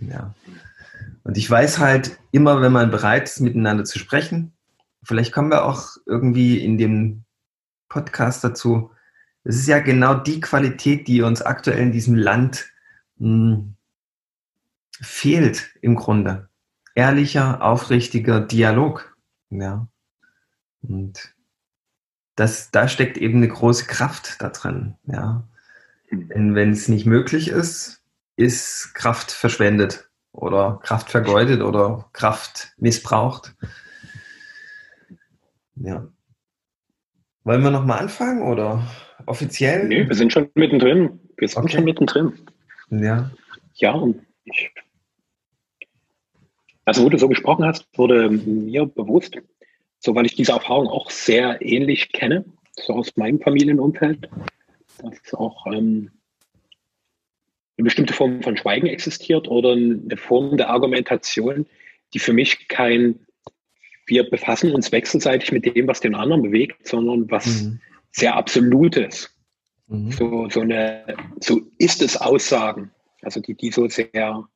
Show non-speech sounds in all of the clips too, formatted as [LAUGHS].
Ja. Und ich weiß halt immer, wenn man bereit ist, miteinander zu sprechen, vielleicht kommen wir auch irgendwie in dem Podcast dazu. Es ist ja genau die Qualität, die uns aktuell in diesem Land mh, hm, fehlt im Grunde. Ehrlicher, aufrichtiger Dialog. Ja. Und das, da steckt eben eine große Kraft da drin. Ja. Hm. Denn wenn es nicht möglich ist, ist Kraft verschwendet oder Kraft vergeudet oder Kraft missbraucht. Ja. Wollen wir nochmal anfangen oder offiziell? Nee, wir sind schon mittendrin. Wir sind okay. schon mittendrin. Ja. Ja, und ich. Also, wo du so gesprochen hast, wurde mir bewusst, so weil ich diese Erfahrung auch sehr ähnlich kenne, so aus meinem Familienumfeld, dass auch ähm, eine bestimmte Form von Schweigen existiert oder eine Form der Argumentation, die für mich kein, wir befassen uns wechselseitig mit dem, was den anderen bewegt, sondern was mhm. sehr Absolutes. Mhm. So, so eine, so ist es Aussagen, also die, die so sehr,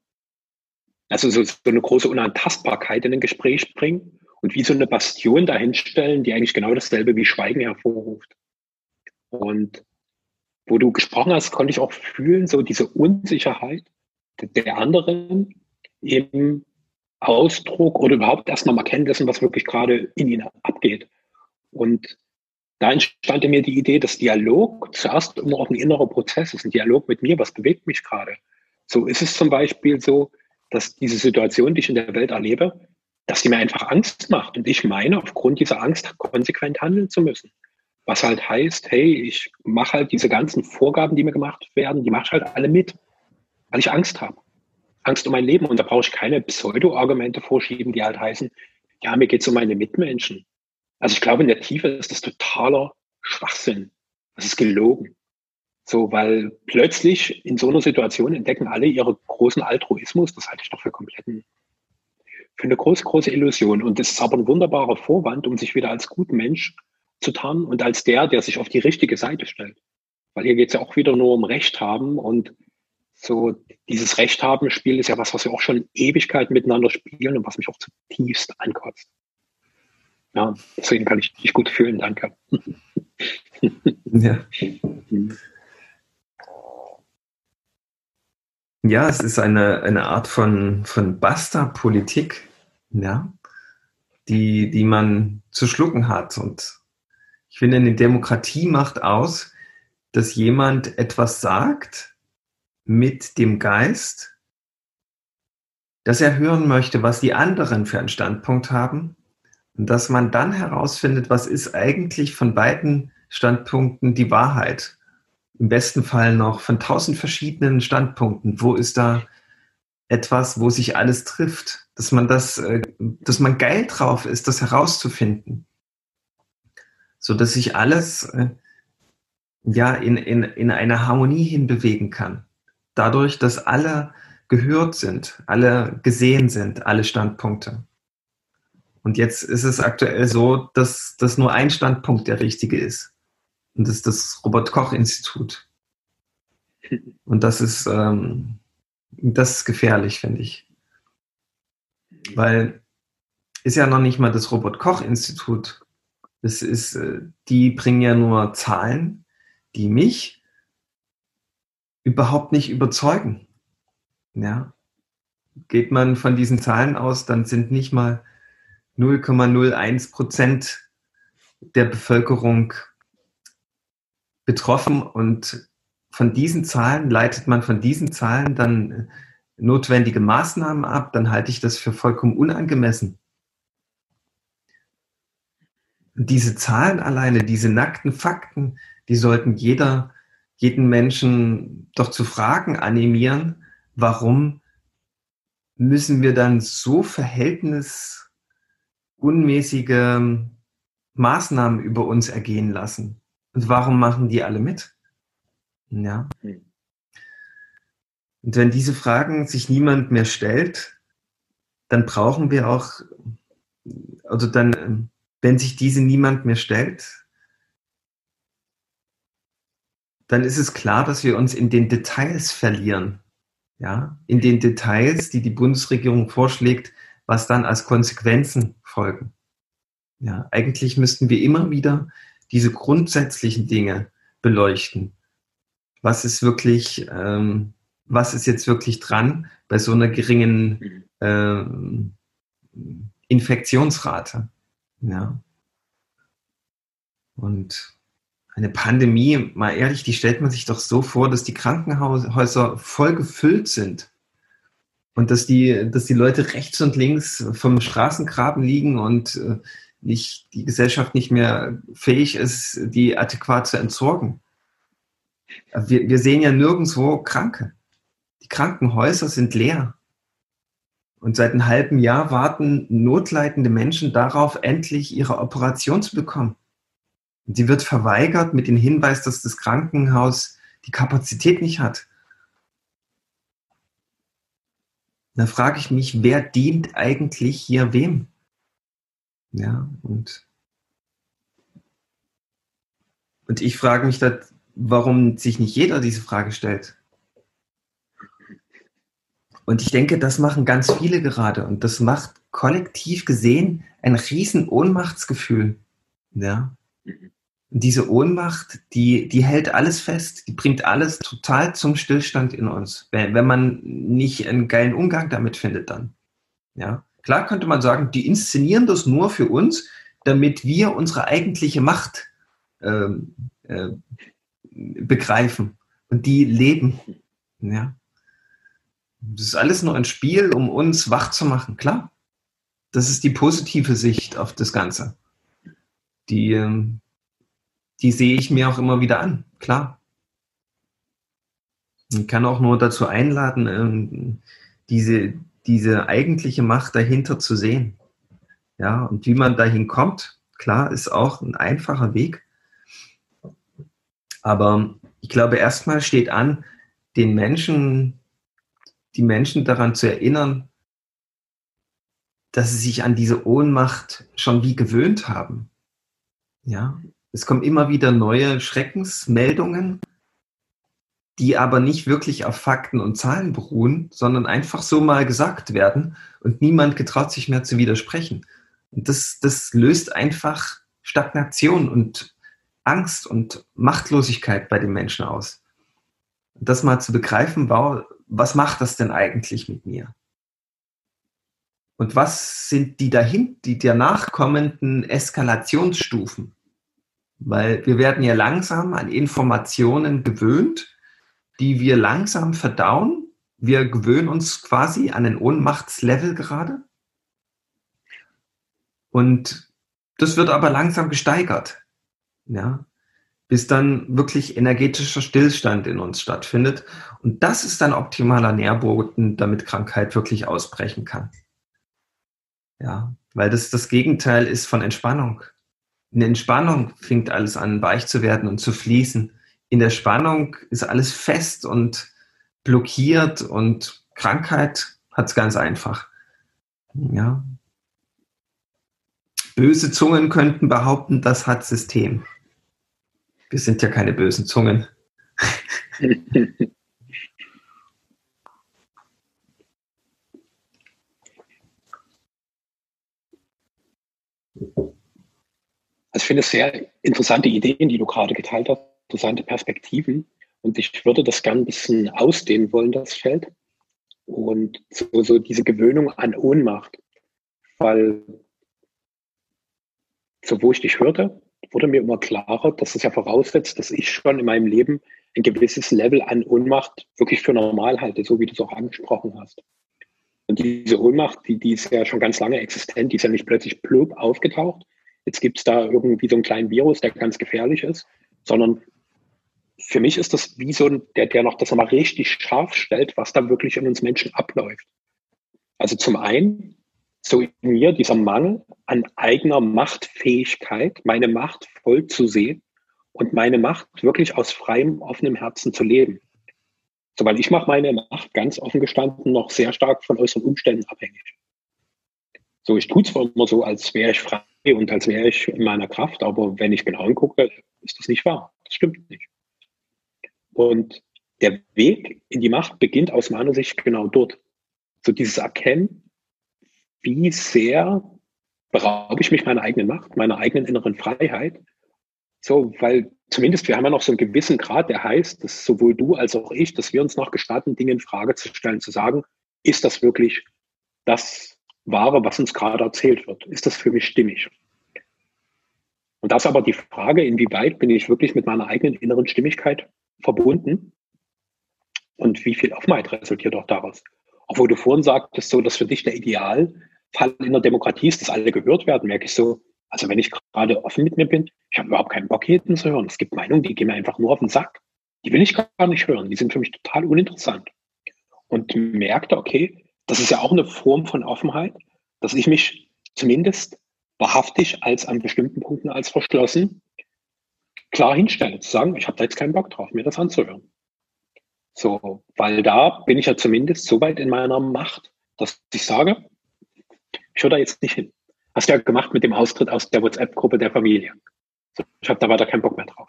also so, so eine große Unantastbarkeit in ein Gespräch bringen und wie so eine Bastion dahinstellen, die eigentlich genau dasselbe wie Schweigen hervorruft. Und wo du gesprochen hast, konnte ich auch fühlen, so diese Unsicherheit der anderen im Ausdruck oder überhaupt erstmal mal kennen dessen, was wirklich gerade in ihnen abgeht. Und da entstand mir die Idee, dass Dialog zuerst immer auch ein innerer Prozess ist, ein Dialog mit mir, was bewegt mich gerade. So ist es zum Beispiel so, dass diese Situation, die ich in der Welt erlebe, dass sie mir einfach Angst macht und ich meine, aufgrund dieser Angst konsequent handeln zu müssen. Was halt heißt, hey, ich mache halt diese ganzen Vorgaben, die mir gemacht werden, die mache ich halt alle mit, weil ich Angst habe. Angst um mein Leben. Und da brauche ich keine Pseudo-Argumente vorschieben, die halt heißen, ja, mir geht es um meine Mitmenschen. Also ich glaube, in der Tiefe ist das totaler Schwachsinn. Das ist gelogen. So, weil plötzlich in so einer Situation entdecken alle ihre großen Altruismus. Das halte ich doch für kompletten, für eine große, große Illusion. Und das ist aber ein wunderbarer Vorwand, um sich wieder als guter Mensch zu tarnen und als der, der sich auf die richtige Seite stellt. Weil hier geht es ja auch wieder nur um Recht haben und so dieses Recht haben Spiel ist ja was, was wir auch schon Ewigkeit miteinander spielen und was mich auch zutiefst ankotzt. Ja, deswegen kann ich dich gut fühlen, danke. ja. [LAUGHS] Ja, es ist eine, eine Art von, von Basta-Politik, ja, die, die man zu schlucken hat. Und ich finde, eine Demokratie macht aus, dass jemand etwas sagt mit dem Geist, dass er hören möchte, was die anderen für einen Standpunkt haben und dass man dann herausfindet, was ist eigentlich von beiden Standpunkten die Wahrheit. Im besten Fall noch von tausend verschiedenen Standpunkten. Wo ist da etwas, wo sich alles trifft? Dass man das, äh, dass man geil drauf ist, das herauszufinden so dass sich alles äh, ja in, in, in eine Harmonie hinbewegen kann. Dadurch, dass alle gehört sind, alle gesehen sind, alle Standpunkte. Und jetzt ist es aktuell so, dass, dass nur ein Standpunkt der richtige ist. Und das ist das Robert-Koch-Institut. Und das ist, ähm, das ist gefährlich, finde ich. Weil ist ja noch nicht mal das Robert-Koch-Institut das ist, äh, die bringen ja nur Zahlen, die mich überhaupt nicht überzeugen. Ja. Geht man von diesen Zahlen aus, dann sind nicht mal 0,01 Prozent der Bevölkerung betroffen und von diesen Zahlen leitet man von diesen Zahlen dann notwendige Maßnahmen ab, dann halte ich das für vollkommen unangemessen diese Zahlen alleine, diese nackten Fakten, die sollten jeder, jeden Menschen doch zu Fragen animieren, warum müssen wir dann so verhältnisunmäßige Maßnahmen über uns ergehen lassen? Und warum machen die alle mit? Ja. Hm. Und wenn diese Fragen sich niemand mehr stellt, dann brauchen wir auch, also dann wenn sich diese niemand mehr stellt, dann ist es klar, dass wir uns in den Details verlieren. ja, in den Details, die die Bundesregierung vorschlägt, was dann als Konsequenzen folgen. Ja, eigentlich müssten wir immer wieder diese grundsätzlichen Dinge beleuchten. Was ist wirklich, ähm, was ist jetzt wirklich dran bei so einer geringen äh, Infektionsrate? Ja. Und eine Pandemie, mal ehrlich, die stellt man sich doch so vor, dass die Krankenhäuser voll gefüllt sind und dass die, dass die Leute rechts und links vom Straßengraben liegen und äh, nicht, die Gesellschaft nicht mehr fähig ist, die adäquat zu entsorgen. Wir, wir sehen ja nirgendwo Kranke. Die Krankenhäuser sind leer. Und seit einem halben Jahr warten notleidende Menschen darauf, endlich ihre Operation zu bekommen. Und sie wird verweigert mit dem Hinweis, dass das Krankenhaus die Kapazität nicht hat. Da frage ich mich, wer dient eigentlich hier wem? Ja, und, und ich frage mich, dat, warum sich nicht jeder diese Frage stellt. Und ich denke, das machen ganz viele gerade. Und das macht kollektiv gesehen ein riesen Ohnmachtsgefühl. Ja. Und diese Ohnmacht, die, die hält alles fest, die bringt alles total zum Stillstand in uns, wenn, wenn man nicht einen geilen Umgang damit findet dann. Ja. Klar könnte man sagen, die inszenieren das nur für uns, damit wir unsere eigentliche Macht äh, äh, begreifen und die leben. Ja. Das ist alles nur ein Spiel, um uns wach zu machen, klar. Das ist die positive Sicht auf das Ganze. Die, ähm, die sehe ich mir auch immer wieder an, klar. Ich kann auch nur dazu einladen, ähm, diese, diese eigentliche Macht dahinter zu sehen. Ja, und wie man dahin kommt, klar, ist auch ein einfacher Weg. Aber ich glaube, erstmal steht an, den Menschen, die Menschen daran zu erinnern, dass sie sich an diese Ohnmacht schon wie gewöhnt haben. Ja, es kommen immer wieder neue Schreckensmeldungen die aber nicht wirklich auf Fakten und Zahlen beruhen, sondern einfach so mal gesagt werden und niemand getraut sich mehr zu widersprechen. Und das, das löst einfach Stagnation und Angst und Machtlosigkeit bei den Menschen aus. Das mal zu begreifen, wow, was macht das denn eigentlich mit mir? Und was sind die dahin, die danach kommenden Eskalationsstufen? Weil wir werden ja langsam an Informationen gewöhnt die wir langsam verdauen. Wir gewöhnen uns quasi an ein Ohnmachtslevel gerade. Und das wird aber langsam gesteigert. Ja, bis dann wirklich energetischer Stillstand in uns stattfindet. Und das ist dann optimaler Nährboden, damit Krankheit wirklich ausbrechen kann. Ja, weil das das Gegenteil ist von Entspannung. In Entspannung fängt alles an, weich zu werden und zu fließen in der Spannung ist alles fest und blockiert und Krankheit hat es ganz einfach. Ja. Böse Zungen könnten behaupten, das hat System. Wir sind ja keine bösen Zungen. Also ich finde es sehr interessante Ideen, die du gerade geteilt hast interessante Perspektiven. Und ich würde das gerne ein bisschen ausdehnen wollen, das Feld. Und so, so diese Gewöhnung an Ohnmacht. Weil, so wo ich dich hörte, wurde mir immer klarer, dass es ja voraussetzt, dass ich schon in meinem Leben ein gewisses Level an Ohnmacht wirklich für normal halte, so wie du es auch angesprochen hast. Und diese Ohnmacht, die, die ist ja schon ganz lange existent, die ist ja nicht plötzlich plöp aufgetaucht. Jetzt gibt es da irgendwie so einen kleinen Virus, der ganz gefährlich ist, sondern für mich ist das wie so ein, der, der noch das nochmal richtig scharf stellt, was da wirklich in uns Menschen abläuft. Also zum einen, so in mir dieser Mangel an eigener Machtfähigkeit, meine Macht voll zu sehen und meine Macht wirklich aus freiem, offenem Herzen zu leben. So, weil ich mache meine Macht ganz offen gestanden noch sehr stark von äußeren Umständen abhängig. So, ich tue zwar immer so, als wäre ich frei und als wäre ich in meiner Kraft, aber wenn ich genau hingucke, ist das nicht wahr. Das stimmt nicht. Und der Weg in die Macht beginnt aus meiner Sicht genau dort. So dieses Erkennen, wie sehr beraube ich mich meiner eigenen Macht, meiner eigenen inneren Freiheit. So, weil zumindest wir haben ja noch so einen gewissen Grad, der heißt, dass sowohl du als auch ich, dass wir uns noch gestatten, Dinge in Frage zu stellen, zu sagen, ist das wirklich das Wahre, was uns gerade erzählt wird? Ist das für mich stimmig? Und das ist aber die Frage, inwieweit bin ich wirklich mit meiner eigenen inneren Stimmigkeit verbunden und wie viel Offenheit resultiert auch daraus? Obwohl du vorhin sagtest, so, dass für dich der Idealfall in der Demokratie ist, dass alle gehört werden, merke ich so, also wenn ich gerade offen mit mir bin, ich habe überhaupt keinen Bock, jeden zu hören. Es gibt Meinungen, die gehen mir einfach nur auf den Sack. Die will ich gar nicht hören. Die sind für mich total uninteressant. Und merkte, okay, das ist ja auch eine Form von Offenheit, dass ich mich zumindest wahrhaftig als an bestimmten Punkten als verschlossen klar hinstelle, zu sagen, ich habe da jetzt keinen Bock drauf, mir das anzuhören. So, weil da bin ich ja zumindest so weit in meiner Macht, dass ich sage, ich höre da jetzt nicht hin. Hast du ja gemacht mit dem Austritt aus der WhatsApp-Gruppe der Familie. Ich habe da weiter keinen Bock mehr drauf.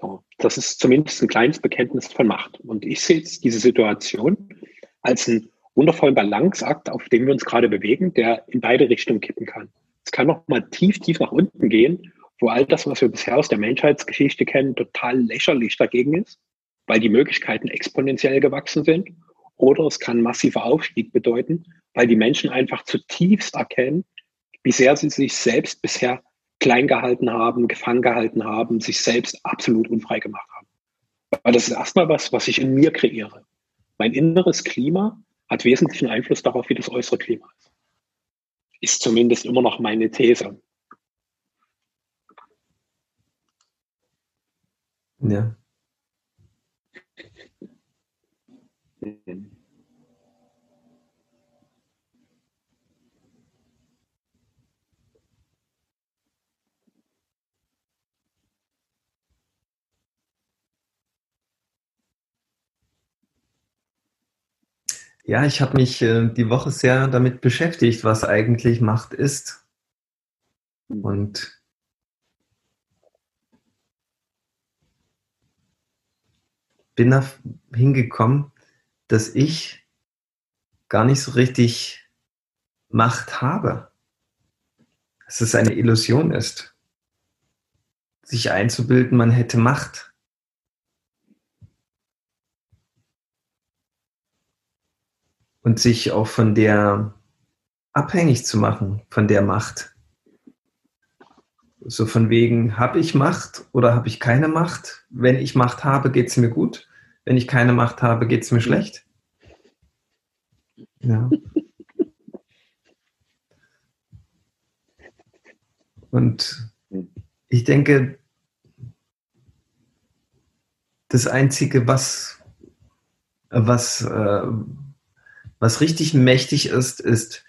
So, das ist zumindest ein kleines Bekenntnis von Macht. Und ich sehe jetzt diese Situation als einen wundervollen Balanceakt, auf dem wir uns gerade bewegen, der in beide Richtungen kippen kann. Es kann noch mal tief, tief nach unten gehen, wo all das, was wir bisher aus der Menschheitsgeschichte kennen, total lächerlich dagegen ist weil die Möglichkeiten exponentiell gewachsen sind. Oder es kann massiver Aufstieg bedeuten, weil die Menschen einfach zutiefst erkennen, wie sehr sie sich selbst bisher klein gehalten haben, gefangen gehalten haben, sich selbst absolut unfrei gemacht haben. Weil das ist erstmal was, was ich in mir kreiere. Mein inneres Klima hat wesentlichen Einfluss darauf, wie das äußere Klima ist. Ist zumindest immer noch meine These. Ja. Ja, ich habe mich äh, die Woche sehr damit beschäftigt, was eigentlich Macht ist. Und bin da hingekommen, dass ich gar nicht so richtig Macht habe. Dass es eine Illusion ist. Sich einzubilden, man hätte Macht. Und sich auch von der abhängig zu machen, von der Macht. So von wegen, habe ich Macht oder habe ich keine Macht? Wenn ich Macht habe, geht es mir gut. Wenn ich keine Macht habe, geht es mir schlecht. Ja. [LAUGHS] Und ich denke, das Einzige, was, was, äh, was richtig mächtig ist, ist,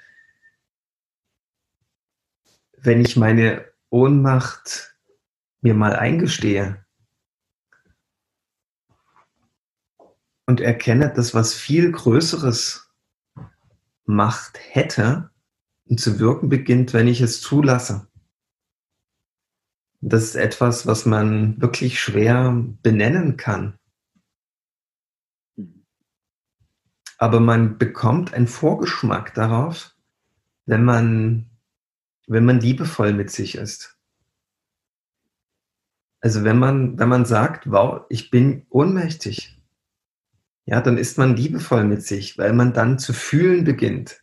wenn ich meine Ohnmacht mir mal eingestehe und erkenne, dass was viel Größeres Macht hätte und zu wirken beginnt, wenn ich es zulasse. Das ist etwas, was man wirklich schwer benennen kann. Aber man bekommt einen Vorgeschmack darauf, wenn man, wenn man liebevoll mit sich ist. Also wenn man, wenn man sagt, wow, ich bin ohnmächtig, ja, dann ist man liebevoll mit sich, weil man dann zu fühlen beginnt.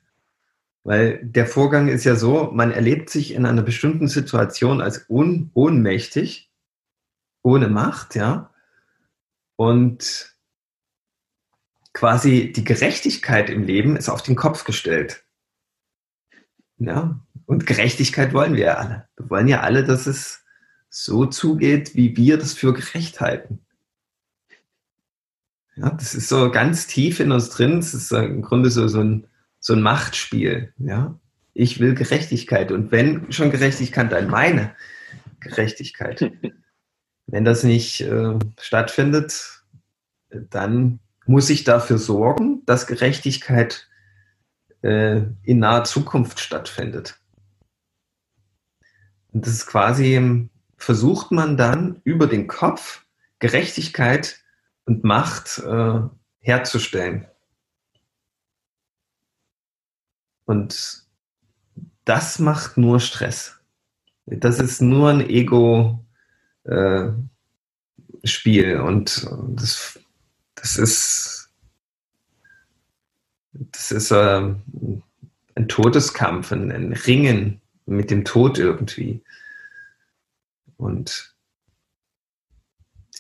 Weil der Vorgang ist ja so, man erlebt sich in einer bestimmten Situation als ohn, ohnmächtig, ohne Macht, ja. Und quasi die Gerechtigkeit im Leben ist auf den Kopf gestellt. Ja, und Gerechtigkeit wollen wir ja alle. Wir wollen ja alle, dass es so zugeht, wie wir das für gerecht halten. Ja, das ist so ganz tief in uns drin. Es ist im Grunde so, so, ein, so ein Machtspiel. Ja? Ich will Gerechtigkeit. Und wenn schon Gerechtigkeit, dann meine Gerechtigkeit. [LAUGHS] wenn das nicht äh, stattfindet, dann muss ich dafür sorgen, dass Gerechtigkeit äh, in naher Zukunft stattfindet. Und das ist quasi, versucht man dann über den Kopf Gerechtigkeit und Macht äh, herzustellen. Und das macht nur Stress. Das ist nur ein Ego-Spiel äh, und das, das ist, das ist äh, ein Todeskampf, ein, ein Ringen mit dem Tod irgendwie. Und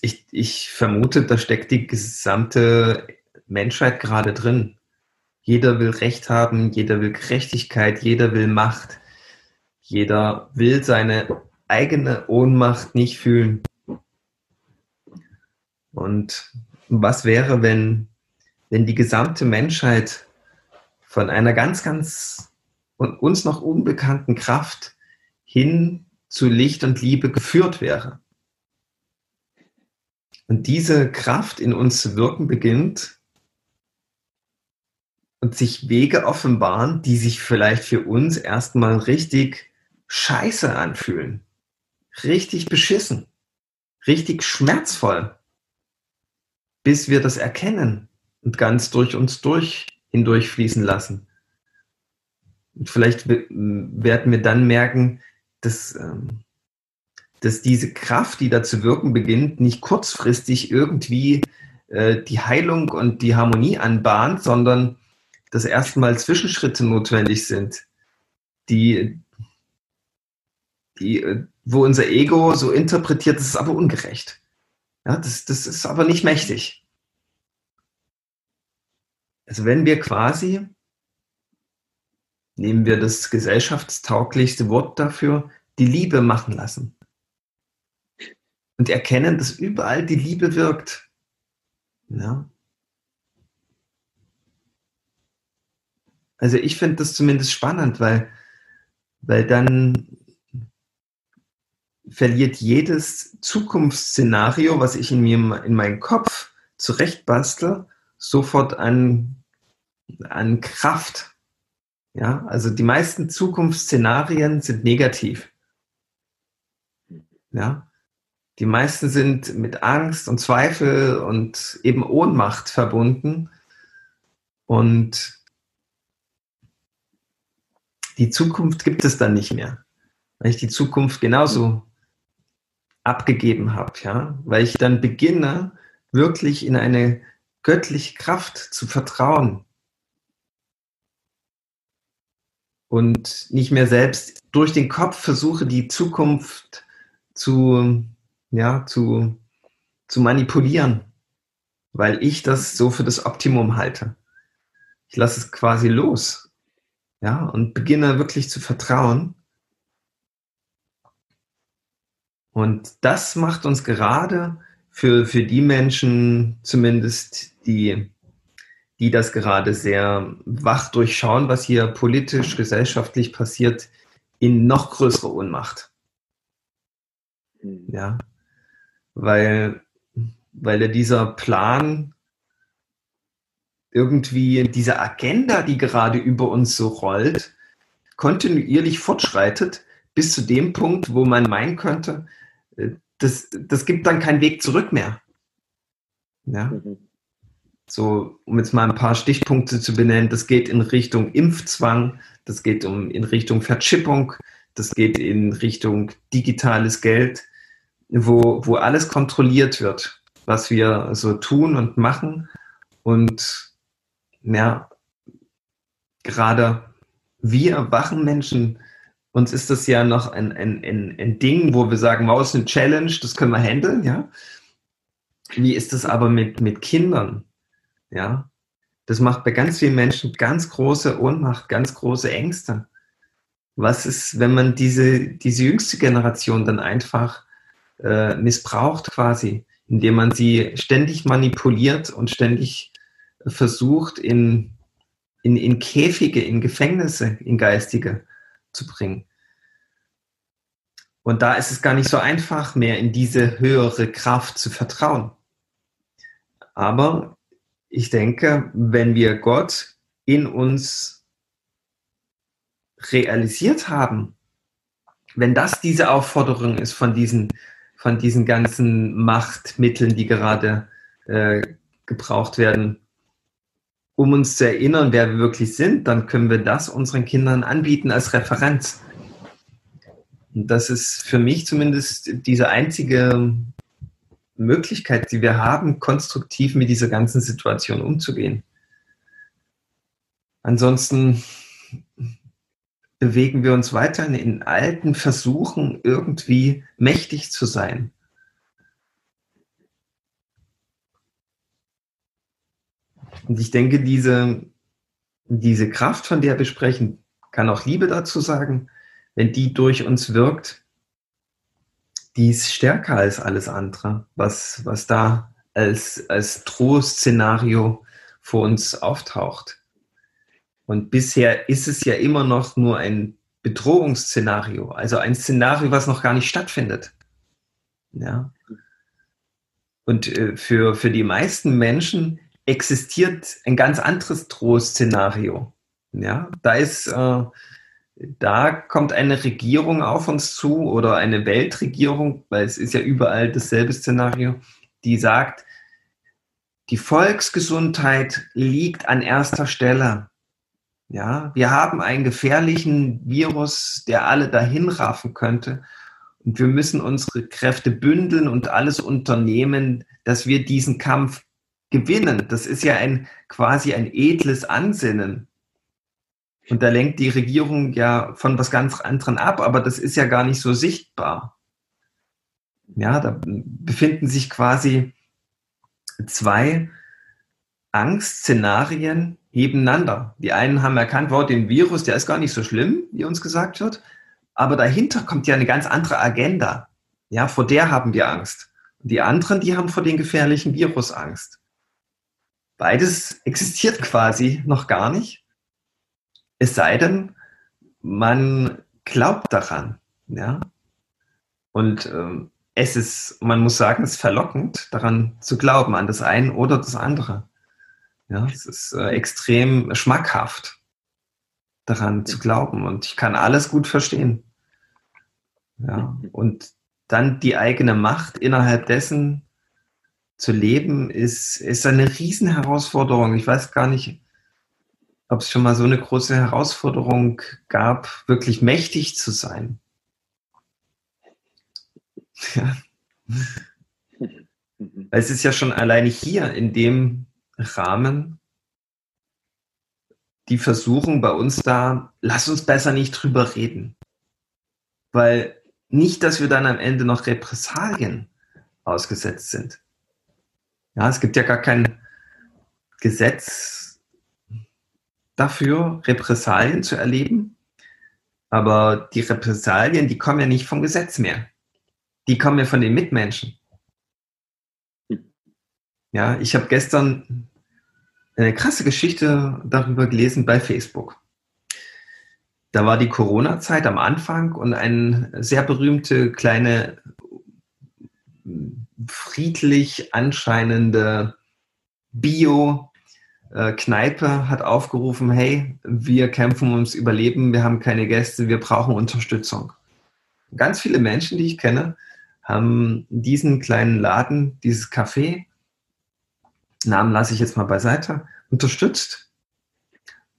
ich, ich vermute, da steckt die gesamte Menschheit gerade drin. Jeder will Recht haben, jeder will Gerechtigkeit, jeder will Macht. Jeder will seine eigene Ohnmacht nicht fühlen. Und was wäre, wenn, wenn die gesamte Menschheit von einer ganz, ganz uns noch unbekannten Kraft hin zu Licht und Liebe geführt wäre? Und diese Kraft in uns zu wirken beginnt und sich Wege offenbaren, die sich vielleicht für uns erstmal richtig scheiße anfühlen. Richtig beschissen. Richtig schmerzvoll. Bis wir das erkennen und ganz durch uns durch hindurchfließen lassen. Und vielleicht werden wir dann merken, dass ähm, dass diese Kraft, die da zu wirken beginnt, nicht kurzfristig irgendwie äh, die Heilung und die Harmonie anbahnt, sondern dass erstmal Zwischenschritte notwendig sind, die, die, äh, wo unser Ego so interpretiert, das ist aber ungerecht. Ja, das, das ist aber nicht mächtig. Also wenn wir quasi, nehmen wir das gesellschaftstauglichste Wort dafür, die Liebe machen lassen und erkennen, dass überall die Liebe wirkt. Ja. Also ich finde das zumindest spannend, weil, weil dann verliert jedes Zukunftsszenario, was ich in mir in meinen Kopf zurechtbastel, sofort an, an Kraft. Ja, also die meisten Zukunftsszenarien sind negativ. Ja, die meisten sind mit Angst und Zweifel und eben Ohnmacht verbunden. Und die Zukunft gibt es dann nicht mehr, weil ich die Zukunft genauso abgegeben habe, ja, weil ich dann beginne, wirklich in eine göttliche Kraft zu vertrauen und nicht mehr selbst durch den Kopf versuche, die Zukunft zu ja, zu, zu manipulieren, weil ich das so für das Optimum halte. Ich lasse es quasi los, ja, und beginne wirklich zu vertrauen. Und das macht uns gerade für, für die Menschen zumindest, die, die das gerade sehr wach durchschauen, was hier politisch, gesellschaftlich passiert, in noch größere Ohnmacht. Ja, weil, weil ja dieser Plan irgendwie diese Agenda, die gerade über uns so rollt, kontinuierlich fortschreitet bis zu dem Punkt, wo man meinen könnte, äh, das, das gibt dann keinen Weg zurück mehr. Ja. So, um jetzt mal ein paar Stichpunkte zu benennen, das geht in Richtung Impfzwang, das geht um in Richtung Verchippung, das geht in Richtung digitales Geld, wo, wo alles kontrolliert wird, was wir so tun und machen. Und ja, gerade wir wachen Menschen, uns ist das ja noch ein, ein, ein, ein Ding, wo wir sagen, wow, ist eine Challenge, das können wir handeln, ja. Wie ist das aber mit, mit Kindern? Ja, das macht bei ganz vielen Menschen ganz große Ohnmacht, ganz große Ängste. Was ist, wenn man diese, diese jüngste Generation dann einfach äh, missbraucht quasi, indem man sie ständig manipuliert und ständig versucht, in, in, in Käfige, in Gefängnisse, in geistige zu bringen. Und da ist es gar nicht so einfach mehr, in diese höhere Kraft zu vertrauen. Aber ich denke, wenn wir Gott in uns realisiert haben, wenn das diese Aufforderung ist von diesen von diesen ganzen Machtmitteln, die gerade äh, gebraucht werden, um uns zu erinnern, wer wir wirklich sind, dann können wir das unseren Kindern anbieten als Referenz. Und das ist für mich zumindest diese einzige Möglichkeit, die wir haben, konstruktiv mit dieser ganzen Situation umzugehen. Ansonsten bewegen wir uns weiterhin in alten Versuchen, irgendwie mächtig zu sein. Und ich denke, diese, diese Kraft, von der wir sprechen, kann auch Liebe dazu sagen, wenn die durch uns wirkt, die ist stärker als alles andere, was, was da als, als Drohszenario vor uns auftaucht. Und bisher ist es ja immer noch nur ein Bedrohungsszenario, also ein Szenario, was noch gar nicht stattfindet. Ja. Und äh, für, für die meisten Menschen existiert ein ganz anderes Drohszenario. Ja, da ist, äh, da kommt eine Regierung auf uns zu oder eine Weltregierung, weil es ist ja überall dasselbe Szenario, die sagt, die Volksgesundheit liegt an erster Stelle. Ja, wir haben einen gefährlichen Virus, der alle dahin raffen könnte. Und wir müssen unsere Kräfte bündeln und alles unternehmen, dass wir diesen Kampf gewinnen. Das ist ja ein quasi ein edles Ansinnen. Und da lenkt die Regierung ja von was ganz anderem ab, aber das ist ja gar nicht so sichtbar. Ja, da befinden sich quasi zwei Angstszenarien nebeneinander. Die einen haben erkannt, wow, den Virus, der ist gar nicht so schlimm, wie uns gesagt wird, aber dahinter kommt ja eine ganz andere Agenda. Ja, vor der haben wir Angst. Und die anderen, die haben vor den gefährlichen Virus Angst. Beides existiert quasi noch gar nicht. Es sei denn, man glaubt daran. Ja? Und ähm, es ist, man muss sagen, es ist verlockend, daran zu glauben, an das eine oder das andere. Ja, es ist äh, extrem schmackhaft, daran zu glauben. Und ich kann alles gut verstehen. Ja, und dann die eigene Macht innerhalb dessen zu leben, ist, ist eine Riesenherausforderung. Ich weiß gar nicht, ob es schon mal so eine große Herausforderung gab, wirklich mächtig zu sein. Ja. [LAUGHS] Es ist ja schon alleine hier in dem Rahmen die Versuchung bei uns da, lass uns besser nicht drüber reden. Weil nicht, dass wir dann am Ende noch Repressalien ausgesetzt sind. Ja, es gibt ja gar kein Gesetz dafür, Repressalien zu erleben. Aber die Repressalien, die kommen ja nicht vom Gesetz mehr. Die kommen ja von den Mitmenschen. Ja, ich habe gestern eine krasse Geschichte darüber gelesen bei Facebook. Da war die Corona-Zeit am Anfang und eine sehr berühmte kleine friedlich anscheinende Bio-Kneipe hat aufgerufen, hey, wir kämpfen ums Überleben, wir haben keine Gäste, wir brauchen Unterstützung. Ganz viele Menschen, die ich kenne, haben diesen kleinen Laden, dieses Café, Namen lasse ich jetzt mal beiseite, unterstützt.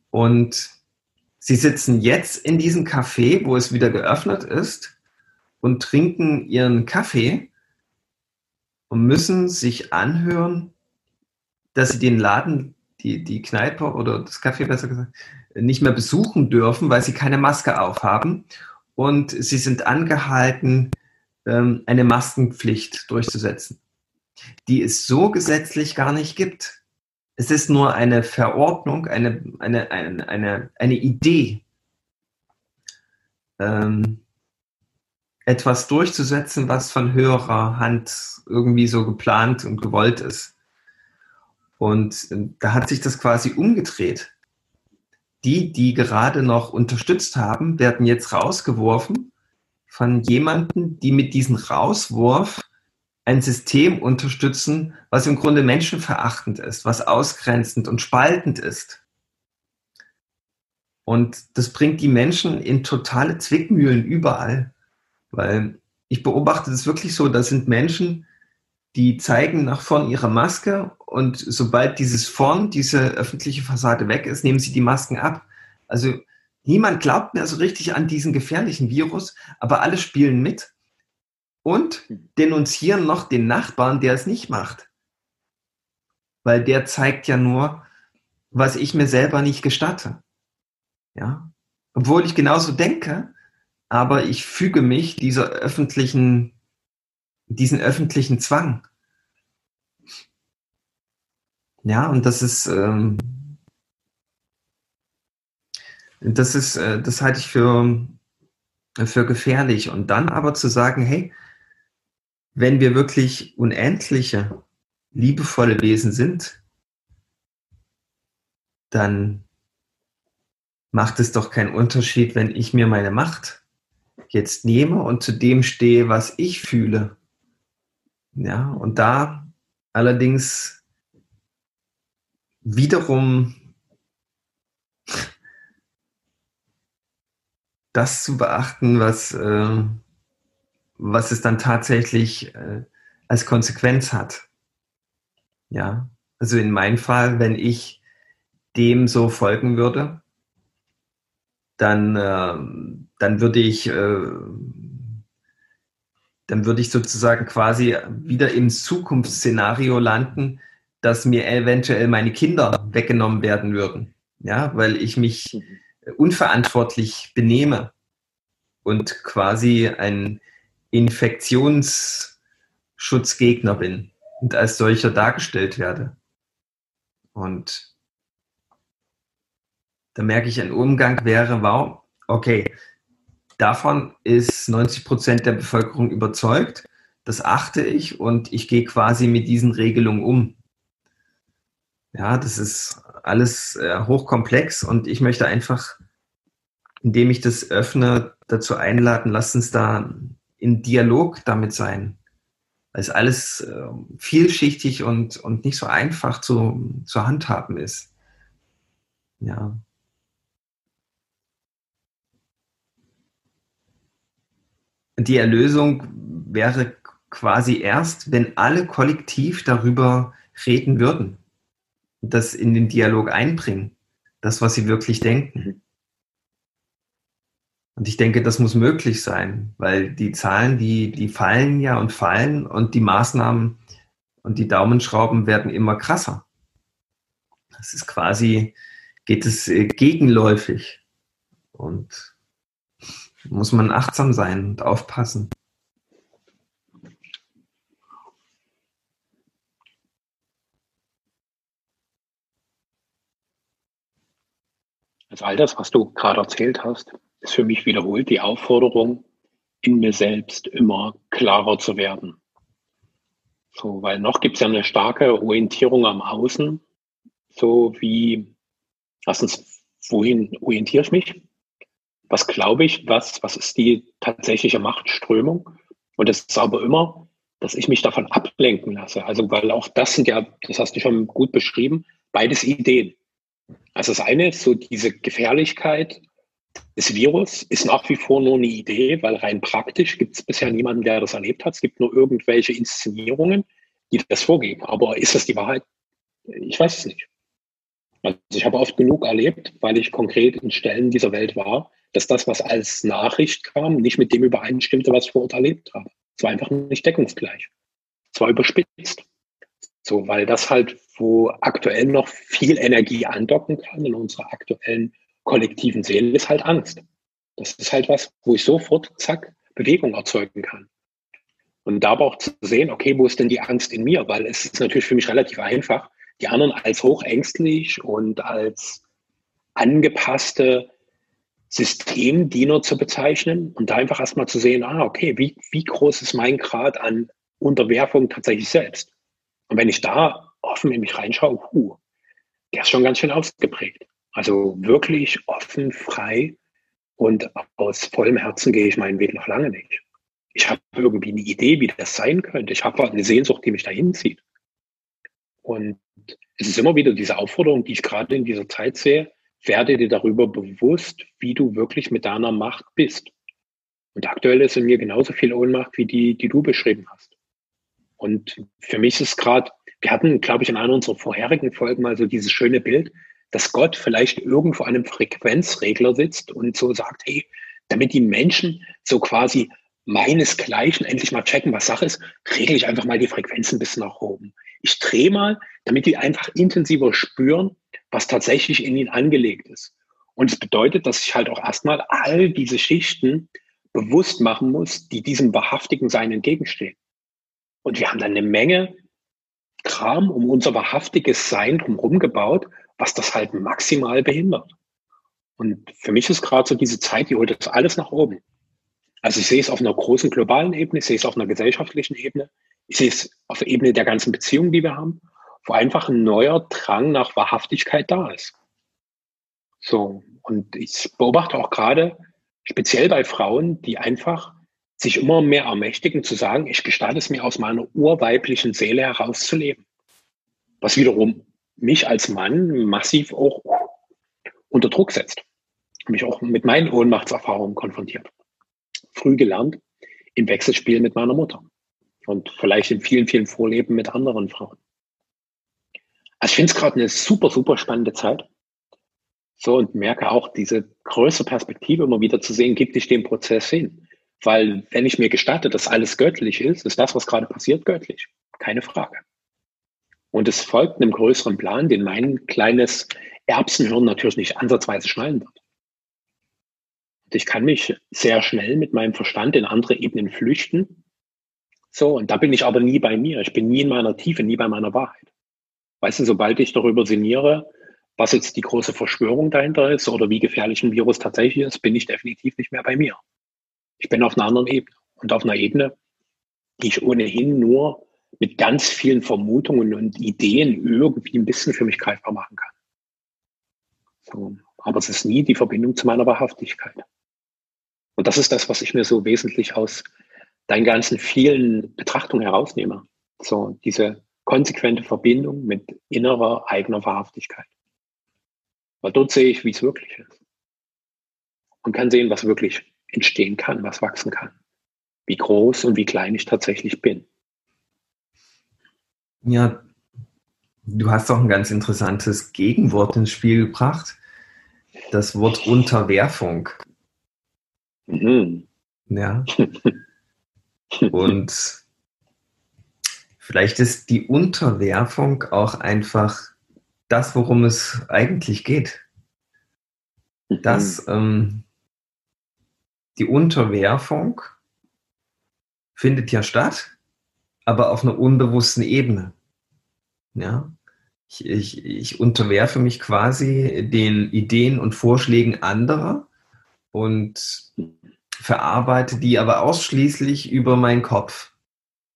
Und sie sitzen jetzt in diesem Café, wo es wieder geöffnet ist, und trinken ihren Kaffee und müssen sich anhören, dass sie den Laden, die, die Kneipe oder das Café besser gesagt, nicht mehr besuchen dürfen, weil sie keine Maske aufhaben. Und sie sind angehalten, ähm, eine Maskenpflicht durchzusetzen, die es so gesetzlich gar nicht gibt. Es ist nur eine Verordnung, eine, eine, eine, eine, eine Idee. Ähm, etwas durchzusetzen, was von höherer Hand irgendwie so geplant und gewollt ist. Und äh, da hat sich das quasi umgedreht. Die, die gerade noch unterstützt haben, werden jetzt rausgeworfen von jemanden, die mit diesem Rauswurf ein System unterstützen, was im Grunde menschenverachtend ist, was ausgrenzend und spaltend ist. Und das bringt die Menschen in totale Zwickmühlen überall. Weil ich beobachte das wirklich so, das sind Menschen, die zeigen nach vorn ihre Maske und sobald dieses vorn, diese öffentliche Fassade weg ist, nehmen sie die Masken ab. Also niemand glaubt mehr so richtig an diesen gefährlichen Virus, aber alle spielen mit und denunzieren noch den Nachbarn, der es nicht macht. Weil der zeigt ja nur, was ich mir selber nicht gestatte. Ja? Obwohl ich genauso denke, aber ich füge mich dieser öffentlichen, diesen öffentlichen Zwang. Ja, und das ist, ähm, das ist, äh, das halte ich für, für gefährlich. Und dann aber zu sagen, hey, wenn wir wirklich unendliche, liebevolle Wesen sind, dann macht es doch keinen Unterschied, wenn ich mir meine Macht jetzt nehme und zu dem stehe, was ich fühle. Ja, und da allerdings wiederum [LAUGHS] das zu beachten, was, äh, was es dann tatsächlich äh, als Konsequenz hat. Ja, also in meinem Fall, wenn ich dem so folgen würde, dann, äh, dann würde ich, äh, dann würde ich sozusagen quasi wieder im Zukunftsszenario landen, dass mir eventuell meine Kinder weggenommen werden würden. Ja, weil ich mich unverantwortlich benehme und quasi ein Infektionsschutzgegner bin und als solcher dargestellt werde. Und da merke ich, ein Umgang wäre, wow, okay, davon ist 90 Prozent der Bevölkerung überzeugt, das achte ich und ich gehe quasi mit diesen Regelungen um. Ja, das ist alles äh, hochkomplex und ich möchte einfach, indem ich das öffne, dazu einladen, lass uns da in Dialog damit sein. Weil es alles äh, vielschichtig und, und nicht so einfach zu, zu handhaben ist. Ja. die Erlösung wäre quasi erst, wenn alle kollektiv darüber reden würden, das in den Dialog einbringen, das, was sie wirklich denken. Und ich denke, das muss möglich sein, weil die Zahlen, die, die fallen ja und fallen und die Maßnahmen und die Daumenschrauben werden immer krasser. Das ist quasi, geht es äh, gegenläufig. Und muss man achtsam sein und aufpassen. Also all das, was du gerade erzählt hast, ist für mich wiederholt die Aufforderung, in mir selbst immer klarer zu werden. So, weil noch gibt es ja eine starke Orientierung am Außen, so wie, erstens, wohin orientiere ich mich? was glaube ich, was, was ist die tatsächliche Machtströmung? Und es ist aber immer, dass ich mich davon ablenken lasse. Also, weil auch das sind ja, das hast du schon gut beschrieben, beides Ideen. Also das eine ist so diese Gefährlichkeit des Virus ist nach wie vor nur eine Idee, weil rein praktisch gibt es bisher niemanden, der das erlebt hat. Es gibt nur irgendwelche Inszenierungen, die das vorgeben. Aber ist das die Wahrheit? Ich weiß es nicht. Also ich habe oft genug erlebt, weil ich konkret in Stellen dieser Welt war, dass das, was als Nachricht kam, nicht mit dem übereinstimmte, was ich vor Ort erlebt habe. Es war einfach nicht deckungsgleich. Es war überspitzt. So, weil das halt, wo aktuell noch viel Energie andocken kann in unserer aktuellen kollektiven Seele, ist halt Angst. Das ist halt was, wo ich sofort, zack, Bewegung erzeugen kann. Und da auch zu sehen, okay, wo ist denn die Angst in mir? Weil es ist natürlich für mich relativ einfach, die anderen als hochängstlich und als angepasste Systemdiener zu bezeichnen und da einfach erstmal zu sehen, ah, okay, wie, wie groß ist mein Grad an Unterwerfung tatsächlich selbst? Und wenn ich da offen in mich reinschaue, huh, der ist schon ganz schön ausgeprägt. Also wirklich offen, frei und aus vollem Herzen gehe ich meinen Weg noch lange nicht. Ich habe irgendwie eine Idee, wie das sein könnte. Ich habe eine Sehnsucht, die mich dahin zieht. Und es ist immer wieder diese Aufforderung, die ich gerade in dieser Zeit sehe, werde dir darüber bewusst, wie du wirklich mit deiner Macht bist. Und aktuell ist in mir genauso viel Ohnmacht wie die, die du beschrieben hast. Und für mich ist gerade, wir hatten, glaube ich, in einer unserer vorherigen Folgen mal so dieses schöne Bild, dass Gott vielleicht irgendwo an einem Frequenzregler sitzt und so sagt, hey, damit die Menschen so quasi meinesgleichen endlich mal checken, was Sache ist, regle ich einfach mal die Frequenzen ein bisschen nach oben. Ich drehe mal, damit die einfach intensiver spüren, was tatsächlich in ihnen angelegt ist. Und es bedeutet, dass ich halt auch erstmal all diese Schichten bewusst machen muss, die diesem wahrhaftigen Sein entgegenstehen. Und wir haben dann eine Menge Kram um unser wahrhaftiges Sein drumherum gebaut, was das halt maximal behindert. Und für mich ist gerade so diese Zeit, die holt das alles nach oben. Also ich sehe es auf einer großen globalen Ebene, ich sehe es auf einer gesellschaftlichen Ebene, ich sehe es auf der Ebene der ganzen Beziehungen, die wir haben, wo einfach ein neuer Drang nach Wahrhaftigkeit da ist. So, und ich beobachte auch gerade, speziell bei Frauen, die einfach sich immer mehr ermächtigen zu sagen, ich gestatte es mir aus meiner urweiblichen Seele herauszuleben. Was wiederum mich als Mann massiv auch unter Druck setzt. Mich auch mit meinen Ohnmachtserfahrungen konfrontiert. Früh gelernt im Wechselspiel mit meiner Mutter und vielleicht in vielen, vielen Vorleben mit anderen Frauen. Also ich finde es gerade eine super, super spannende Zeit. So und merke auch diese größere Perspektive immer wieder zu sehen, gibt ich dem Prozess hin. Weil wenn ich mir gestatte, dass alles göttlich ist, ist das, was gerade passiert, göttlich. Keine Frage. Und es folgt einem größeren Plan, den mein kleines Erbsenhirn natürlich nicht ansatzweise schnallen wird. Und ich kann mich sehr schnell mit meinem Verstand in andere Ebenen flüchten. So, und da bin ich aber nie bei mir. Ich bin nie in meiner Tiefe, nie bei meiner Wahrheit. Weißt du, sobald ich darüber sinniere, was jetzt die große Verschwörung dahinter ist oder wie gefährlich ein Virus tatsächlich ist, bin ich definitiv nicht mehr bei mir. Ich bin auf einer anderen Ebene und auf einer Ebene, die ich ohnehin nur mit ganz vielen Vermutungen und Ideen irgendwie ein bisschen für mich greifbar machen kann. So. Aber es ist nie die Verbindung zu meiner Wahrhaftigkeit. Und das ist das, was ich mir so wesentlich aus deinen ganzen vielen Betrachtungen herausnehme. So diese konsequente Verbindung mit innerer eigener Wahrhaftigkeit. Weil dort sehe ich, wie es wirklich ist. Und kann sehen, was wirklich entstehen kann, was wachsen kann. Wie groß und wie klein ich tatsächlich bin. Ja, du hast auch ein ganz interessantes Gegenwort ins Spiel gebracht. Das Wort Unterwerfung. Mhm. Ja. [LAUGHS] Und vielleicht ist die Unterwerfung auch einfach das, worum es eigentlich geht. Mhm. Dass ähm, die Unterwerfung findet ja statt, aber auf einer unbewussten Ebene. Ja, ich, ich, ich unterwerfe mich quasi den Ideen und Vorschlägen anderer und verarbeite die aber ausschließlich über meinen Kopf.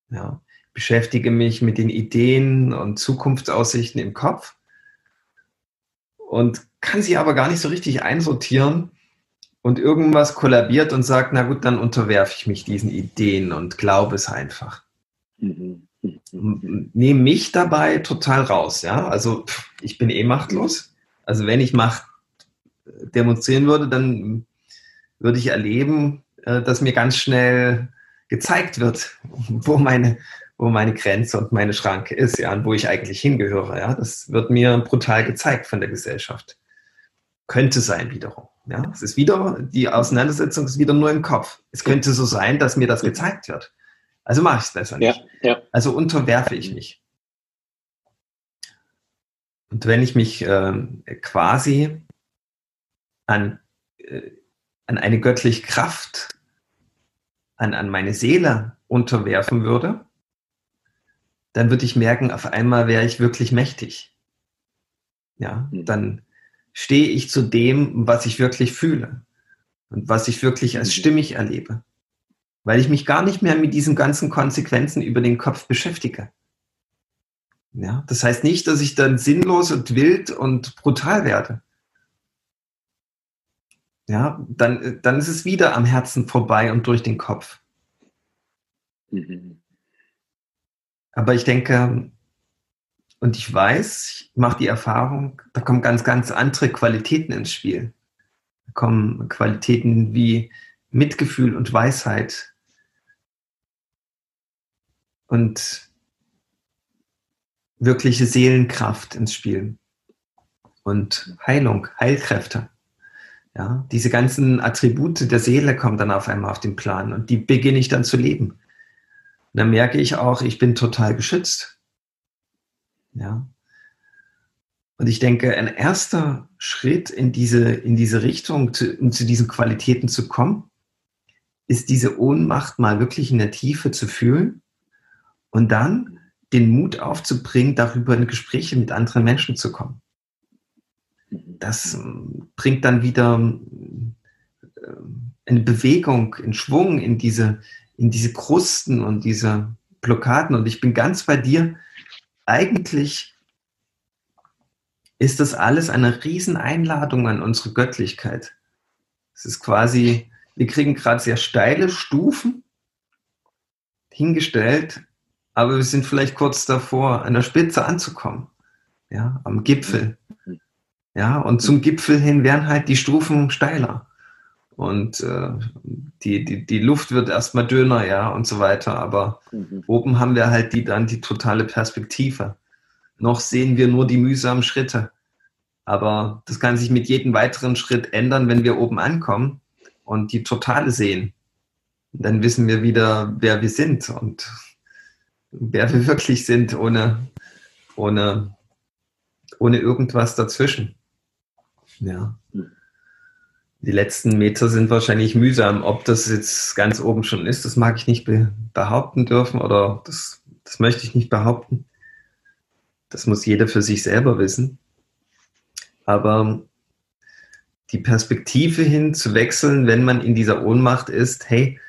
Ja, beschäftige mich mit den Ideen und Zukunftsaussichten im Kopf und kann sie aber gar nicht so richtig einsortieren und irgendwas kollabiert und sagt, na gut, dann unterwerfe ich mich diesen Ideen und glaube es einfach. Mhm. Nehme mich dabei total raus, ja. Also ich bin eh machtlos. Also wenn ich Macht demonstrieren würde, dann würde ich erleben, äh, dass mir ganz schnell gezeigt wird, [LAUGHS] wo meine, wo meine Grenze und meine Schranke ist, ja, und wo ich eigentlich hingehöre. Ja, das wird mir brutal gezeigt von der Gesellschaft. Könnte sein wiederum. Ja, es ist wieder, die Auseinandersetzung ist wieder nur im Kopf. Es könnte so sein, dass mir das gezeigt wird. Also mache ich es besser nicht. Ja, ja. Also unterwerfe ich mich. Und wenn ich mich äh, quasi an, äh, an eine göttliche Kraft, an, an meine Seele unterwerfen würde, dann würde ich merken, auf einmal wäre ich wirklich mächtig. Ja, mhm. dann stehe ich zu dem, was ich wirklich fühle und was ich wirklich als mhm. stimmig erlebe weil ich mich gar nicht mehr mit diesen ganzen Konsequenzen über den Kopf beschäftige. Ja, das heißt nicht, dass ich dann sinnlos und wild und brutal werde. Ja, dann, dann ist es wieder am Herzen vorbei und durch den Kopf. Mhm. Aber ich denke, und ich weiß, ich mache die Erfahrung, da kommen ganz, ganz andere Qualitäten ins Spiel. Da kommen Qualitäten wie Mitgefühl und Weisheit, und wirkliche Seelenkraft ins Spiel und Heilung, Heilkräfte. Ja, diese ganzen Attribute der Seele kommen dann auf einmal auf den Plan und die beginne ich dann zu leben. Und dann merke ich auch, ich bin total geschützt. Ja. Und ich denke, ein erster Schritt in diese, in diese Richtung, zu, um zu diesen Qualitäten zu kommen, ist diese Ohnmacht mal wirklich in der Tiefe zu fühlen und dann den Mut aufzubringen, darüber in Gespräche mit anderen Menschen zu kommen. Das ähm, bringt dann wieder ähm, eine Bewegung, in Schwung in diese, in diese Krusten und diese Blockaden. Und ich bin ganz bei dir. Eigentlich ist das alles eine Rieseneinladung an unsere Göttlichkeit. Es ist quasi, wir kriegen gerade sehr steile Stufen hingestellt, aber wir sind vielleicht kurz davor, an der Spitze anzukommen, ja, am Gipfel. Ja, und zum Gipfel hin werden halt die Stufen steiler. Und äh, die, die, die Luft wird erstmal dünner, ja, und so weiter. Aber mhm. oben haben wir halt die, dann die totale Perspektive. Noch sehen wir nur die mühsamen Schritte. Aber das kann sich mit jedem weiteren Schritt ändern, wenn wir oben ankommen und die Totale sehen. Dann wissen wir wieder, wer wir sind und wer wir [LAUGHS] wirklich sind, ohne, ohne, ohne irgendwas dazwischen. Ja. Die letzten Meter sind wahrscheinlich mühsam. Ob das jetzt ganz oben schon ist, das mag ich nicht be behaupten dürfen oder das, das möchte ich nicht behaupten. Das muss jeder für sich selber wissen. Aber die Perspektive hin zu wechseln, wenn man in dieser Ohnmacht ist, hey,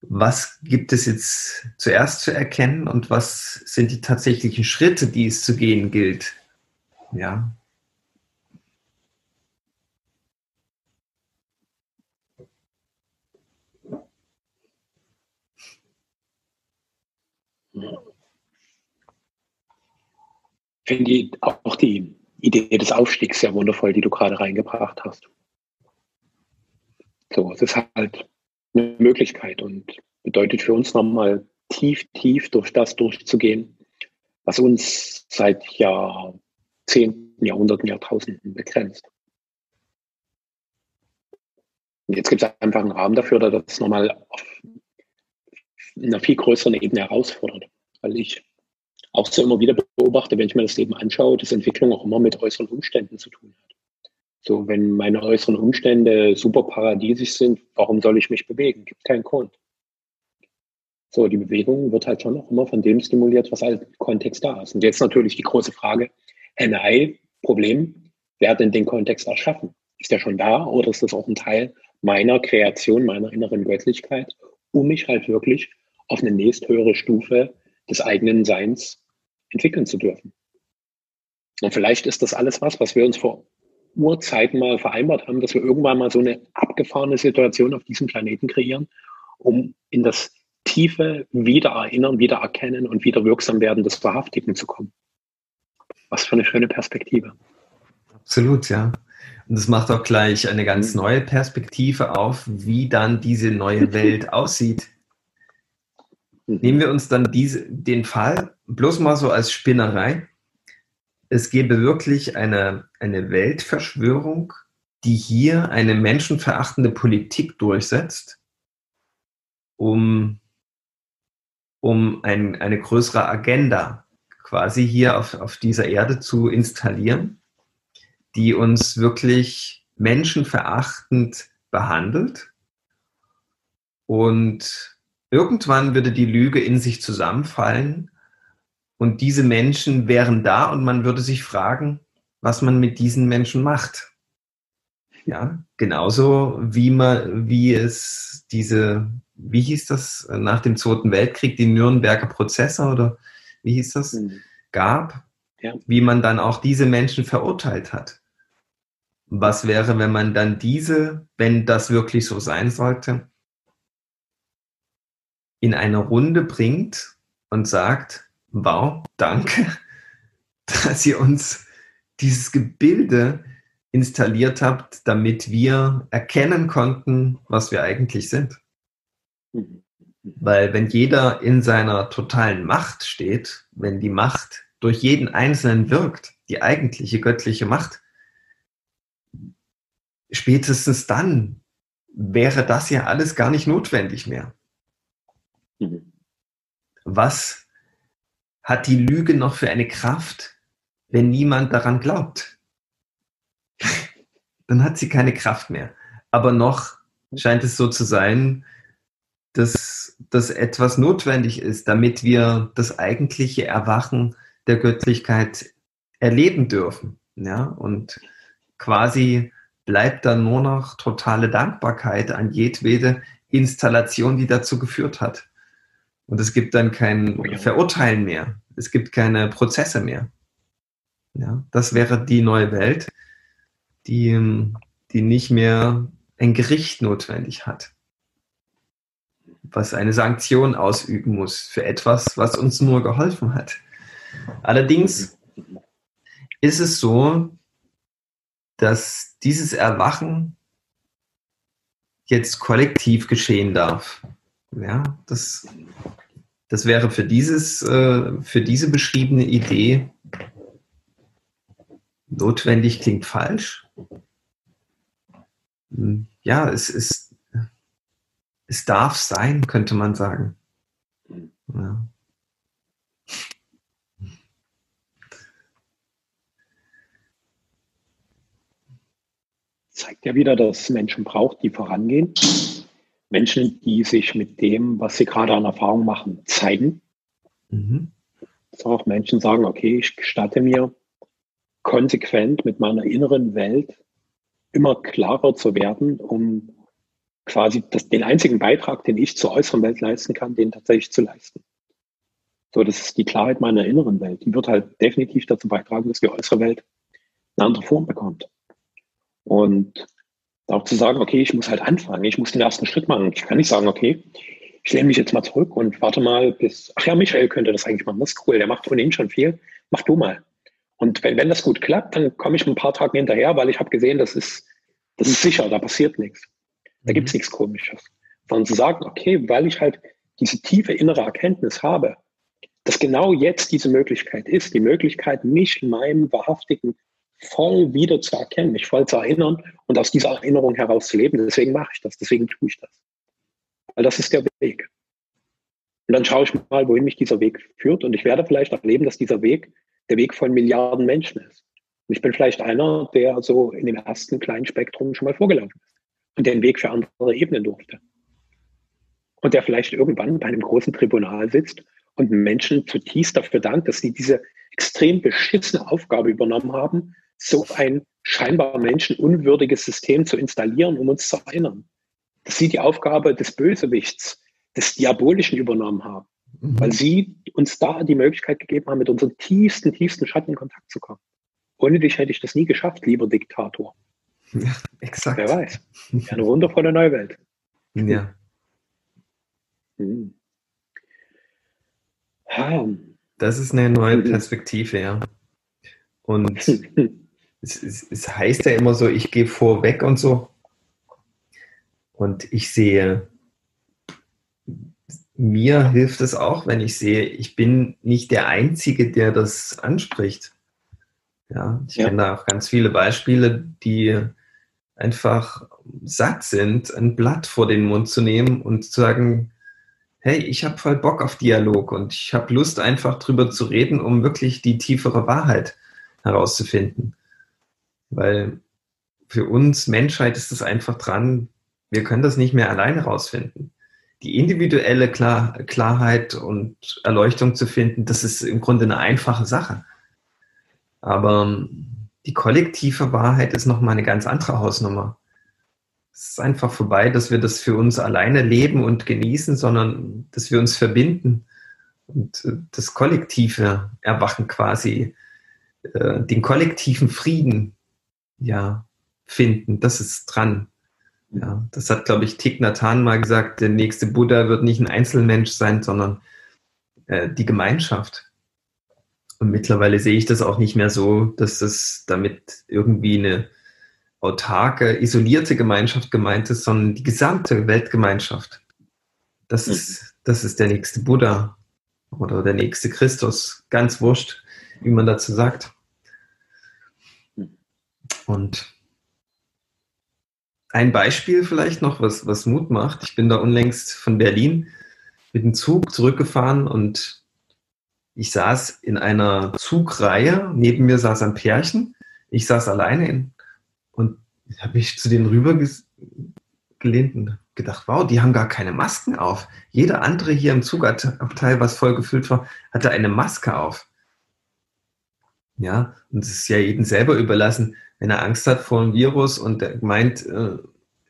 was gibt es jetzt zuerst zu erkennen und was sind die tatsächlichen Schritte, die es zu gehen gilt? Ja. Ich finde auch die Idee des Aufstiegs sehr wundervoll, die du gerade reingebracht hast. So, es ist halt eine Möglichkeit und bedeutet für uns nochmal tief, tief durch das durchzugehen, was uns seit Jahrzehnten, Jahrhunderten, Jahrtausenden begrenzt. Und jetzt gibt es einfach einen Rahmen dafür, der das nochmal auf einer viel größeren Ebene herausfordert. Weil ich auch so immer wieder beobachte, wenn ich mir das Leben anschaue, dass Entwicklung auch immer mit äußeren Umständen zu tun hat. So, wenn meine äußeren Umstände super paradiesisch sind, warum soll ich mich bewegen? Gibt keinen Grund. So, die Bewegung wird halt schon auch immer von dem stimuliert, was halt im Kontext da ist. Und jetzt natürlich die große Frage, NI, Problem, wer hat denn den Kontext erschaffen? Ist der schon da oder ist das auch ein Teil meiner Kreation, meiner inneren Göttlichkeit, um mich halt wirklich auf eine nächsthöhere Stufe des eigenen Seins entwickeln zu dürfen? Und vielleicht ist das alles was, was wir uns vor Urzeiten mal vereinbart haben, dass wir irgendwann mal so eine abgefahrene Situation auf diesem Planeten kreieren, um in das tiefe Wiedererinnern, Wiedererkennen und wieder wirksam werden des Wahrhaftigen zu kommen. Was für eine schöne Perspektive. Absolut, ja. Und das macht auch gleich eine ganz mhm. neue Perspektive auf, wie dann diese neue [LAUGHS] Welt aussieht. Mhm. Nehmen wir uns dann diese, den Fall bloß mal so als Spinnerei es gäbe wirklich eine, eine Weltverschwörung, die hier eine menschenverachtende Politik durchsetzt, um, um ein, eine größere Agenda quasi hier auf, auf dieser Erde zu installieren, die uns wirklich menschenverachtend behandelt. Und irgendwann würde die Lüge in sich zusammenfallen und diese Menschen wären da und man würde sich fragen, was man mit diesen Menschen macht. Ja, genauso wie man, wie es diese, wie hieß das nach dem Zweiten Weltkrieg, die Nürnberger Prozesse oder wie hieß das, mhm. gab, ja. wie man dann auch diese Menschen verurteilt hat. Was wäre, wenn man dann diese, wenn das wirklich so sein sollte, in eine Runde bringt und sagt, wow, danke, [LAUGHS] dass ihr uns dieses Gebilde installiert habt, damit wir erkennen konnten, was wir eigentlich sind. Weil wenn jeder in seiner totalen Macht steht, wenn die Macht durch jeden Einzelnen wirkt, die eigentliche göttliche Macht, spätestens dann wäre das ja alles gar nicht notwendig mehr. Mhm. Was hat die Lüge noch für eine Kraft, wenn niemand daran glaubt? [LAUGHS] Dann hat sie keine Kraft mehr. Aber noch scheint es so zu sein, dass, dass etwas notwendig ist, damit wir das eigentliche Erwachen der Göttlichkeit erleben dürfen. Ja, und quasi bleibt dann nur noch totale Dankbarkeit an jedwede Installation, die dazu geführt hat. Und es gibt dann kein Verurteilen mehr. Es gibt keine Prozesse mehr. Ja, das wäre die neue Welt, die, die nicht mehr ein Gericht notwendig hat, was eine Sanktion ausüben muss für etwas, was uns nur geholfen hat. Allerdings ist es so, dass dieses Erwachen jetzt kollektiv geschehen darf. Ja, das, das wäre für, dieses, äh, für diese beschriebene Idee notwendig, klingt falsch. Hm, ja, es, ist, es darf sein, könnte man sagen. Ja. zeigt ja wieder, dass Menschen braucht, die vorangehen. Menschen, die sich mit dem, was sie gerade an Erfahrung machen, zeigen. Mhm. Dass auch Menschen sagen, okay, ich gestatte mir konsequent mit meiner inneren Welt immer klarer zu werden, um quasi das, den einzigen Beitrag, den ich zur äußeren Welt leisten kann, den tatsächlich zu leisten. So, das ist die Klarheit meiner inneren Welt. Die wird halt definitiv dazu beitragen, dass die äußere Welt eine andere Form bekommt. Und auch zu sagen, okay, ich muss halt anfangen, ich muss den ersten Schritt machen. Ich kann nicht sagen, okay, ich lehne mich jetzt mal zurück und warte mal bis, ach ja, Michael könnte das eigentlich machen, das ist cool, der macht ohnehin schon viel, mach du mal. Und wenn, wenn das gut klappt, dann komme ich ein paar Tage hinterher, weil ich habe gesehen, das ist, das ist sicher, da passiert nichts. Da gibt es mhm. nichts Komisches. Sondern zu sagen, okay, weil ich halt diese tiefe innere Erkenntnis habe, dass genau jetzt diese Möglichkeit ist, die Möglichkeit, mich in meinem wahrhaftigen voll wieder zu erkennen, mich voll zu erinnern und aus dieser Erinnerung heraus zu leben. Deswegen mache ich das, deswegen tue ich das. Weil das ist der Weg. Und dann schaue ich mal, wohin mich dieser Weg führt und ich werde vielleicht erleben, dass dieser Weg der Weg von Milliarden Menschen ist. Und ich bin vielleicht einer, der so in dem ersten kleinen Spektrum schon mal vorgelaufen ist und den Weg für andere ebnen durfte. Und der vielleicht irgendwann bei einem großen Tribunal sitzt und Menschen zutiefst dafür dankt, dass sie diese extrem beschissene Aufgabe übernommen haben, so ein scheinbar menschenunwürdiges System zu installieren, um uns zu erinnern. Dass sie die Aufgabe des Bösewichts, des Diabolischen übernommen haben, mhm. weil sie uns da die Möglichkeit gegeben haben, mit unseren tiefsten, tiefsten Schatten in Kontakt zu kommen. Ohne dich hätte ich das nie geschafft, lieber Diktator. Ja, exakt. Wer weiß. [LAUGHS] Eine wundervolle neue Welt. Ja. Hm. Das ist eine neue Perspektive, ja. Und [LAUGHS] es, es, es heißt ja immer so, ich gehe vorweg und so. Und ich sehe, mir hilft es auch, wenn ich sehe, ich bin nicht der Einzige, der das anspricht. Ja, ich ja. kenne da auch ganz viele Beispiele, die einfach satt sind, ein Blatt vor den Mund zu nehmen und zu sagen, hey, ich habe voll Bock auf Dialog und ich habe Lust, einfach drüber zu reden, um wirklich die tiefere Wahrheit herauszufinden. Weil für uns Menschheit ist es einfach dran, wir können das nicht mehr alleine herausfinden. Die individuelle Klar Klarheit und Erleuchtung zu finden, das ist im Grunde eine einfache Sache. Aber die kollektive Wahrheit ist nochmal eine ganz andere Hausnummer. Es ist einfach vorbei, dass wir das für uns alleine leben und genießen, sondern dass wir uns verbinden und äh, das kollektive Erwachen quasi, äh, den kollektiven Frieden ja, finden, das ist dran. Ja, das hat, glaube ich, Thich Nhat Hanh mal gesagt, der nächste Buddha wird nicht ein Einzelmensch sein, sondern äh, die Gemeinschaft. Und mittlerweile sehe ich das auch nicht mehr so, dass das damit irgendwie eine autarke, isolierte Gemeinschaft gemeint ist, sondern die gesamte Weltgemeinschaft. Das mhm. ist das ist der nächste Buddha oder der nächste Christus. Ganz wurscht, wie man dazu sagt. Und ein Beispiel vielleicht noch, was, was Mut macht. Ich bin da unlängst von Berlin mit dem Zug zurückgefahren und ich saß in einer Zugreihe. Neben mir saß ein Pärchen. Ich saß alleine in, und habe mich zu denen rüber gelehnt und gedacht, wow, die haben gar keine Masken auf. Jeder andere hier im Zugabteil, was voll gefüllt war, hatte eine Maske auf. Ja, und es ist ja jedem selber überlassen, wenn er Angst hat vor einem Virus und meint, äh,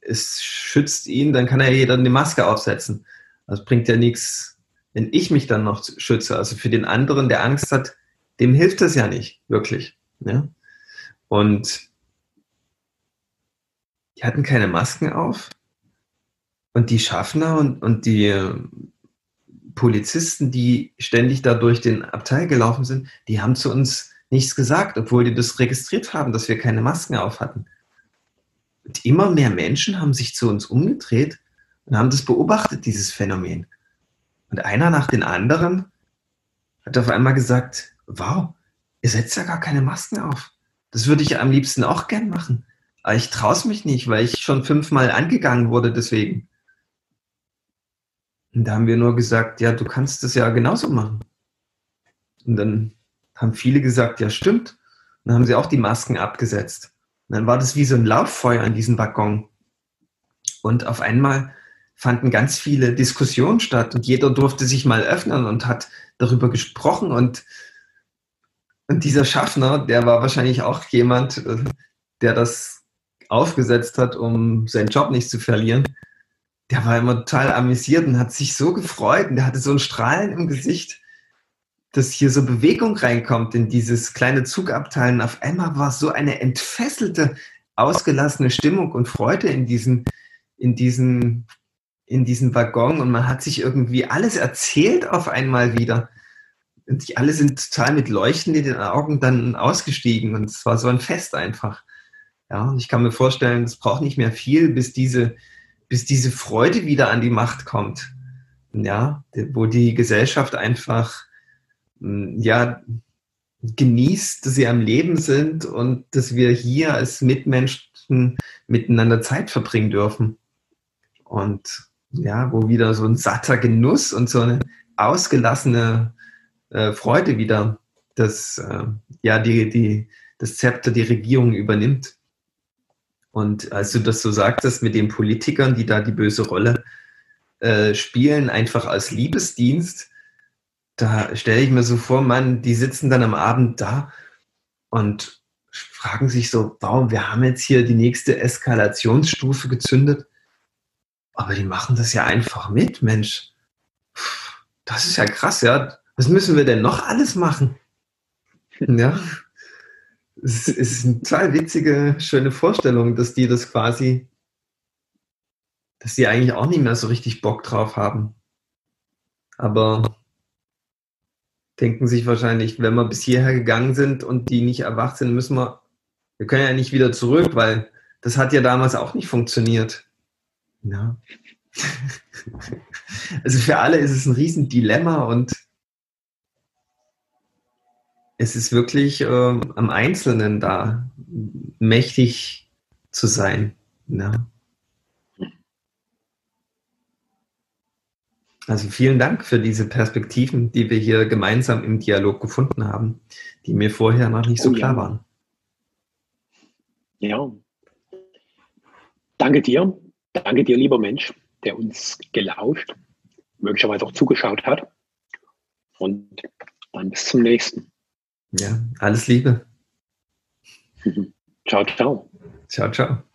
es schützt ihn, dann kann er jeder eine Maske aufsetzen. Das bringt ja nichts, wenn ich mich dann noch schütze. Also für den anderen, der Angst hat, dem hilft das ja nicht, wirklich. Ja? Und die hatten keine Masken auf. Und die Schaffner und, und die Polizisten, die ständig da durch den Abteil gelaufen sind, die haben zu uns nichts gesagt, obwohl die das registriert haben, dass wir keine Masken auf hatten. Und immer mehr Menschen haben sich zu uns umgedreht und haben das beobachtet, dieses Phänomen. Und einer nach den anderen hat auf einmal gesagt, wow, ihr setzt ja gar keine Masken auf. Das würde ich am liebsten auch gern machen. Aber ich traue es mich nicht, weil ich schon fünfmal angegangen wurde deswegen. Und da haben wir nur gesagt, ja, du kannst das ja genauso machen. Und dann haben viele gesagt, ja, stimmt. Und dann haben sie auch die Masken abgesetzt. Und dann war das wie so ein Lauffeuer in diesem Waggon. Und auf einmal fanden ganz viele Diskussionen statt und jeder durfte sich mal öffnen und hat darüber gesprochen. Und, und dieser Schaffner, der war wahrscheinlich auch jemand, äh, der das aufgesetzt hat, um seinen Job nicht zu verlieren. Der war immer total amüsiert und hat sich so gefreut und der hatte so ein Strahlen im Gesicht dass hier so Bewegung reinkommt in dieses kleine Zugabteil. Und auf einmal war so eine entfesselte, ausgelassene Stimmung und Freude in diesen, in diesen, in diesen Waggon und man hat sich irgendwie alles erzählt auf einmal wieder. Und die alle sind total mit Leuchten in den Augen dann ausgestiegen und es war so ein Fest einfach. Ja, ich kann mir vorstellen, es braucht nicht mehr viel, bis diese, bis diese Freude wieder an die Macht kommt. Ja, wo die Gesellschaft einfach ja, genießt, dass sie am Leben sind und dass wir hier als Mitmenschen miteinander Zeit verbringen dürfen. Und ja, wo wieder so ein satter Genuss und so eine ausgelassene äh, Freude wieder das, äh, ja, die, die, das Zepter die Regierung übernimmt. Und als du das so sagtest mit den Politikern, die da die böse Rolle äh, spielen, einfach als Liebesdienst, da stelle ich mir so vor, man, die sitzen dann am Abend da und fragen sich so, warum, wir haben jetzt hier die nächste Eskalationsstufe gezündet, aber die machen das ja einfach mit, Mensch. Das ist ja krass, ja. Was müssen wir denn noch alles machen? Ja. Es ist eine total witzige, schöne Vorstellung, dass die das quasi, dass die eigentlich auch nicht mehr so richtig Bock drauf haben. Aber denken sich wahrscheinlich, wenn wir bis hierher gegangen sind und die nicht erwacht sind, müssen wir, wir können ja nicht wieder zurück, weil das hat ja damals auch nicht funktioniert. Ja. [LAUGHS] Also für alle ist es ein Riesendilemma und es ist wirklich äh, am Einzelnen da mächtig zu sein. Ja. Also vielen Dank für diese Perspektiven, die wir hier gemeinsam im Dialog gefunden haben, die mir vorher noch nicht so oh, klar ja. waren. Ja. Danke dir. Danke dir, lieber Mensch, der uns gelauscht, möglicherweise auch zugeschaut hat. Und dann bis zum nächsten. Ja, alles Liebe. [LAUGHS] ciao, ciao. Ciao, ciao.